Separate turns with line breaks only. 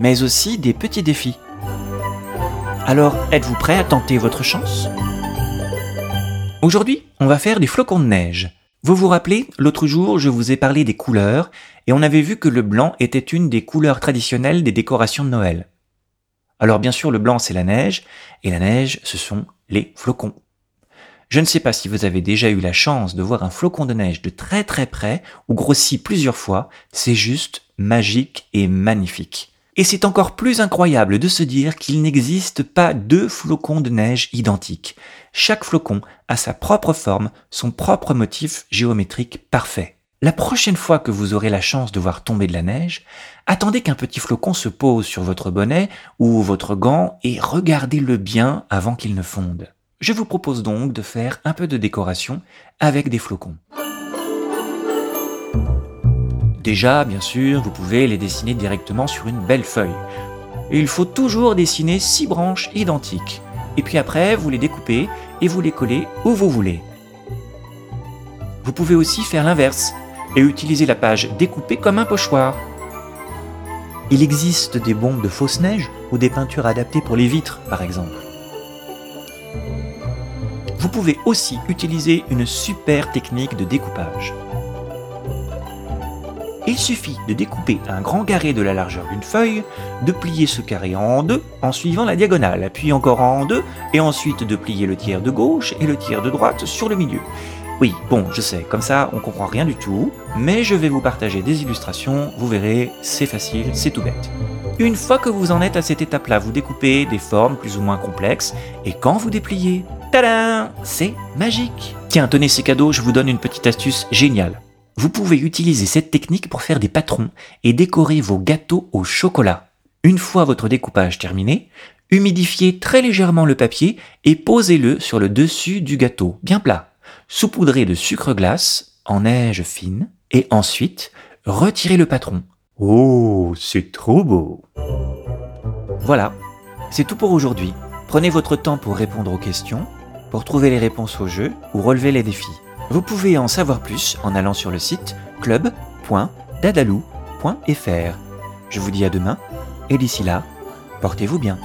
mais aussi des petits défis. Alors, êtes-vous prêt à tenter votre chance? Aujourd'hui, on va faire des flocons de neige. Vous vous rappelez, l'autre jour, je vous ai parlé des couleurs, et on avait vu que le blanc était une des couleurs traditionnelles des décorations de Noël. Alors bien sûr, le blanc, c'est la neige, et la neige, ce sont les flocons. Je ne sais pas si vous avez déjà eu la chance de voir un flocon de neige de très très près ou grossi plusieurs fois, c'est juste magique et magnifique. Et c'est encore plus incroyable de se dire qu'il n'existe pas deux flocons de neige identiques. Chaque flocon a sa propre forme, son propre motif géométrique parfait. La prochaine fois que vous aurez la chance de voir tomber de la neige, attendez qu'un petit flocon se pose sur votre bonnet ou votre gant et regardez-le bien avant qu'il ne fonde. Je vous propose donc de faire un peu de décoration avec des flocons. Déjà, bien sûr, vous pouvez les dessiner directement sur une belle feuille. il faut toujours dessiner six branches identiques. Et puis après, vous les découpez et vous les collez où vous voulez. Vous pouvez aussi faire l'inverse et utiliser la page découpée comme un pochoir. Il existe des bombes de fausse neige ou des peintures adaptées pour les vitres, par exemple. Vous pouvez aussi utiliser une super technique de découpage. Il suffit de découper un grand carré de la largeur d'une feuille, de plier ce carré en deux en suivant la diagonale, puis encore en deux, et ensuite de plier le tiers de gauche et le tiers de droite sur le milieu. Oui, bon, je sais, comme ça on comprend rien du tout, mais je vais vous partager des illustrations, vous verrez, c'est facile, c'est tout bête. Une fois que vous en êtes à cette étape-là, vous découpez des formes plus ou moins complexes, et quand vous dépliez, Tadam C'est magique Tiens, tenez ces cadeaux, je vous donne une petite astuce géniale. Vous pouvez utiliser cette technique pour faire des patrons et décorer vos gâteaux au chocolat. Une fois votre découpage terminé, humidifiez très légèrement le papier et posez-le sur le dessus du gâteau, bien plat. Saupoudrez de sucre glace en neige fine et ensuite retirez le patron. Oh, c'est trop beau Voilà, c'est tout pour aujourd'hui. Prenez votre temps pour répondre aux questions pour trouver les réponses au jeu ou relever les défis. Vous pouvez en savoir plus en allant sur le site club.dadalou.fr. Je vous dis à demain et d'ici là, portez-vous bien.